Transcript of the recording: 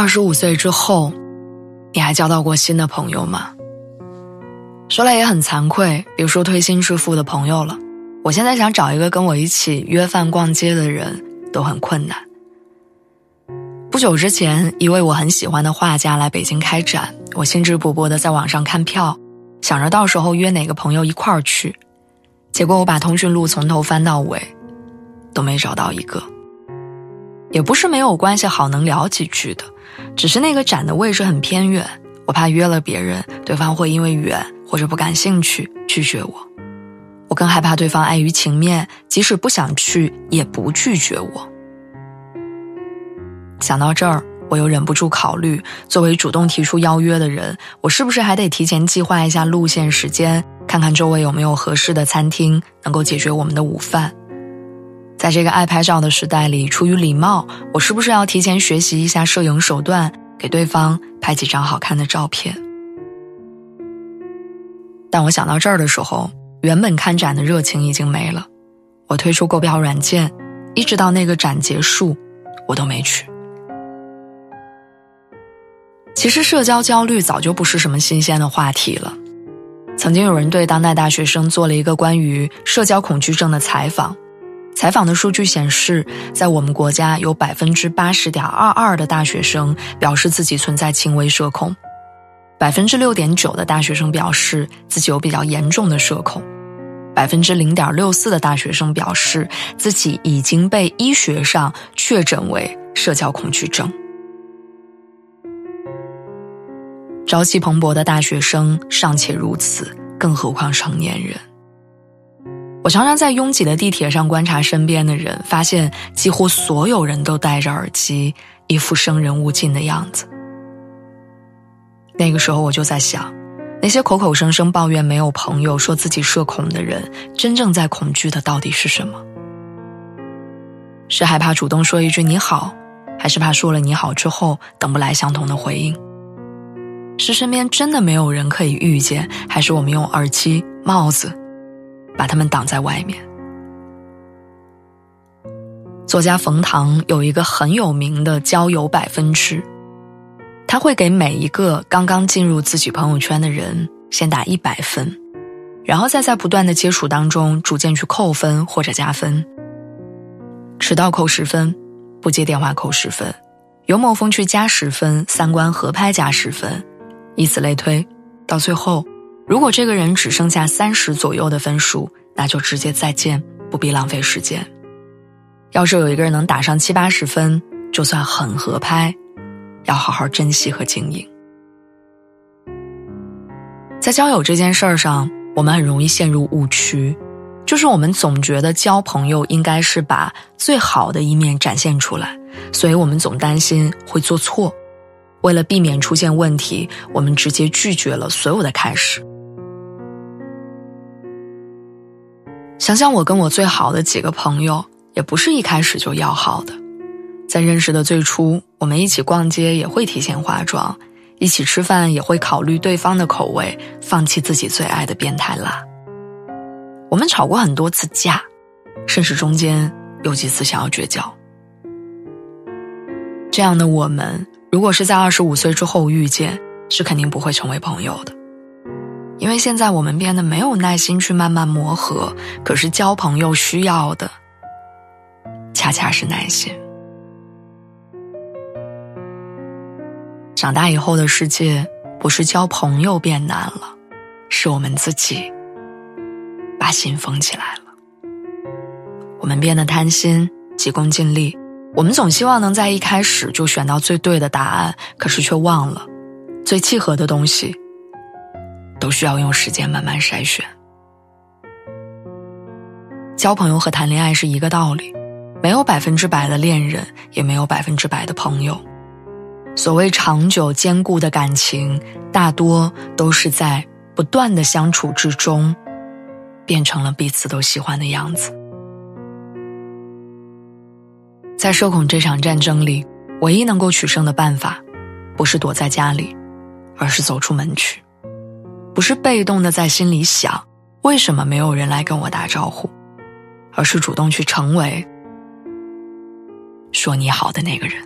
二十五岁之后，你还交到过新的朋友吗？说来也很惭愧，别说推心置腹的朋友了，我现在想找一个跟我一起约饭逛街的人都很困难。不久之前，一位我很喜欢的画家来北京开展，我兴致勃勃的在网上看票，想着到时候约哪个朋友一块儿去，结果我把通讯录从头翻到尾，都没找到一个。也不是没有关系好能聊几句的，只是那个展的位置很偏远，我怕约了别人，对方会因为远或者不感兴趣拒绝我。我更害怕对方碍于情面，即使不想去也不拒绝我。想到这儿，我又忍不住考虑，作为主动提出邀约的人，我是不是还得提前计划一下路线、时间，看看周围有没有合适的餐厅能够解决我们的午饭。在这个爱拍照的时代里，出于礼貌，我是不是要提前学习一下摄影手段，给对方拍几张好看的照片？但我想到这儿的时候，原本看展的热情已经没了。我退出购票软件，一直到那个展结束，我都没去。其实，社交焦虑早就不是什么新鲜的话题了。曾经有人对当代大学生做了一个关于社交恐惧症的采访。采访的数据显示，在我们国家有百分之八十点二二的大学生表示自己存在轻微社恐，百分之六点九的大学生表示自己有比较严重的社恐，百分之零点六四的大学生表示自己已经被医学上确诊为社交恐惧症。朝气蓬勃的大学生尚且如此，更何况成年人？常常在拥挤的地铁上观察身边的人，发现几乎所有人都戴着耳机，一副生人勿近的样子。那个时候我就在想，那些口口声声抱怨没有朋友、说自己社恐的人，真正在恐惧的到底是什么？是害怕主动说一句你好，还是怕说了你好之后等不来相同的回应？是身边真的没有人可以遇见，还是我们用耳机、帽子？把他们挡在外面。作家冯唐有一个很有名的交友百分制，他会给每一个刚刚进入自己朋友圈的人先打一百分，然后再在不断的接触当中逐渐去扣分或者加分。迟到扣十分，不接电话扣十分，幽默风趣加十分，三观合拍加十分，以此类推，到最后。如果这个人只剩下三十左右的分数，那就直接再见，不必浪费时间。要是有一个人能打上七八十分，就算很合拍，要好好珍惜和经营。在交友这件事儿上，我们很容易陷入误区，就是我们总觉得交朋友应该是把最好的一面展现出来，所以我们总担心会做错。为了避免出现问题，我们直接拒绝了所有的开始。想想我跟我最好的几个朋友，也不是一开始就要好的。在认识的最初，我们一起逛街也会提前化妆，一起吃饭也会考虑对方的口味，放弃自己最爱的变态辣。我们吵过很多次架，甚至中间有几次想要绝交。这样的我们，如果是在二十五岁之后遇见，是肯定不会成为朋友的。因为现在我们变得没有耐心去慢慢磨合，可是交朋友需要的，恰恰是耐心。长大以后的世界，不是交朋友变难了，是我们自己把心封起来了。我们变得贪心、急功近利，我们总希望能在一开始就选到最对的答案，可是却忘了，最契合的东西。都需要用时间慢慢筛选。交朋友和谈恋爱是一个道理，没有百分之百的恋人，也没有百分之百的朋友。所谓长久坚固的感情，大多都是在不断的相处之中，变成了彼此都喜欢的样子。在社恐这场战争里，唯一能够取胜的办法，不是躲在家里，而是走出门去。不是被动的在心里想为什么没有人来跟我打招呼，而是主动去成为说你好的那个人。